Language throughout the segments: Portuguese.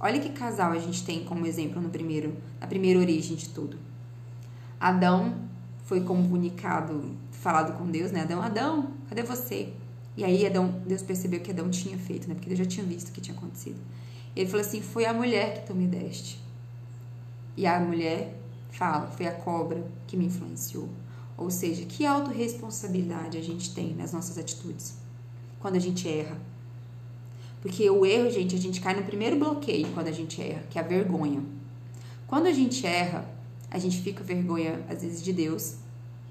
Olha que casal a gente tem como exemplo no primeiro, na primeira origem de tudo. Adão foi comunicado, falado com Deus, né? Adão, Adão, cadê você? E aí Adão, Deus percebeu que Adão tinha feito, né? Porque Deus já tinha visto o que tinha acontecido. Ele falou assim: Foi a mulher que tu me deste. E a mulher fala: Foi a cobra que me influenciou. Ou seja, que autorresponsabilidade a gente tem nas nossas atitudes quando a gente erra. Porque o erro, gente, a gente cai no primeiro bloqueio quando a gente erra, que é a vergonha. Quando a gente erra, a gente fica vergonha, às vezes, de Deus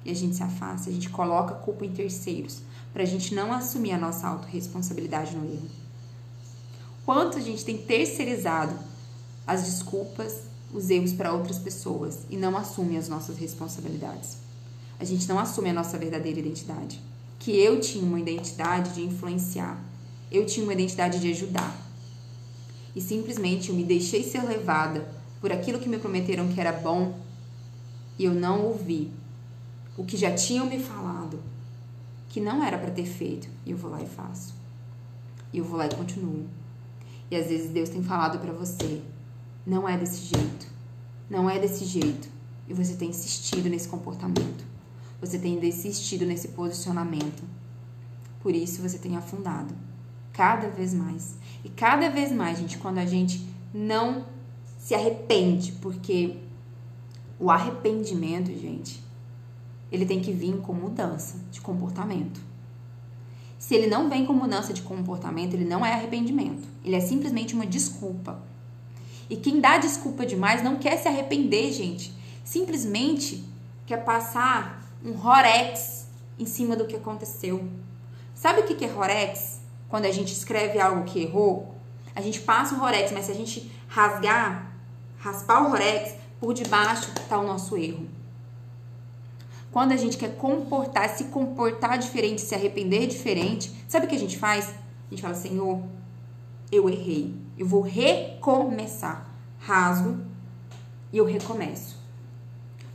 e a gente se afasta, a gente coloca a culpa em terceiros, para a gente não assumir a nossa autorresponsabilidade no erro. Quanto a gente tem terceirizado as desculpas, os erros para outras pessoas e não assume as nossas responsabilidades. A gente não assume a nossa verdadeira identidade. Que eu tinha uma identidade de influenciar, eu tinha uma identidade de ajudar. E simplesmente eu me deixei ser levada por aquilo que me prometeram que era bom e eu não ouvi o que já tinham me falado que não era para ter feito e eu vou lá e faço. E eu vou lá e continuo. E às vezes Deus tem falado para você, não é desse jeito. Não é desse jeito. E você tem insistido nesse comportamento. Você tem insistido nesse posicionamento. Por isso você tem afundado cada vez mais. E cada vez mais, gente, quando a gente não se arrepende, porque o arrependimento, gente, ele tem que vir com mudança de comportamento. Se ele não vem com mudança de comportamento, ele não é arrependimento. Ele é simplesmente uma desculpa. E quem dá desculpa demais não quer se arrepender, gente. Simplesmente quer passar um Rorex em cima do que aconteceu. Sabe o que é Rorex? Quando a gente escreve algo que errou, a gente passa o Rorex, mas se a gente rasgar, raspar o Rorex, por debaixo está o nosso erro. Quando a gente quer comportar, se comportar diferente, se arrepender diferente, sabe o que a gente faz? A gente fala, Senhor, eu errei. Eu vou recomeçar. Rasgo e eu recomeço.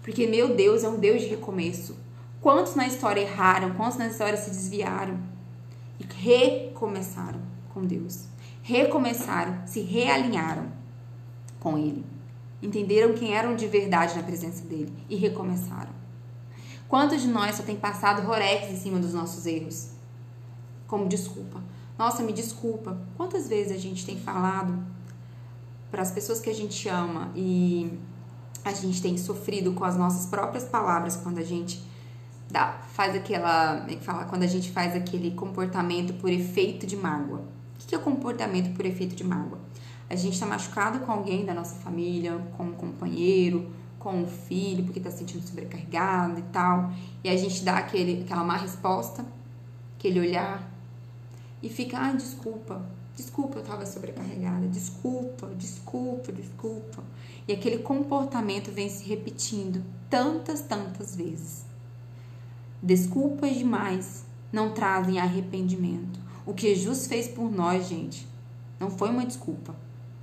Porque meu Deus é um Deus de recomeço. Quantos na história erraram? Quantos na história se desviaram? E recomeçaram com Deus. Recomeçaram, se realinharam com Ele entenderam quem eram de verdade na presença dele e recomeçaram. Quantos de nós só tem passado rorex em cima dos nossos erros? Como desculpa. Nossa, me desculpa. Quantas vezes a gente tem falado para as pessoas que a gente ama e a gente tem sofrido com as nossas próprias palavras quando a gente dá, faz aquela, é fala, quando a gente faz aquele comportamento por efeito de mágoa. O que é o comportamento por efeito de mágoa? a gente está machucado com alguém da nossa família, com um companheiro, com um filho, porque está se sentindo sobrecarregado e tal, e a gente dá aquele, aquela má resposta, aquele olhar, e fica, ah, desculpa, desculpa, eu estava sobrecarregada, desculpa, desculpa, desculpa. E aquele comportamento vem se repetindo tantas, tantas vezes. Desculpas demais não trazem arrependimento. O que Jesus fez por nós, gente, não foi uma desculpa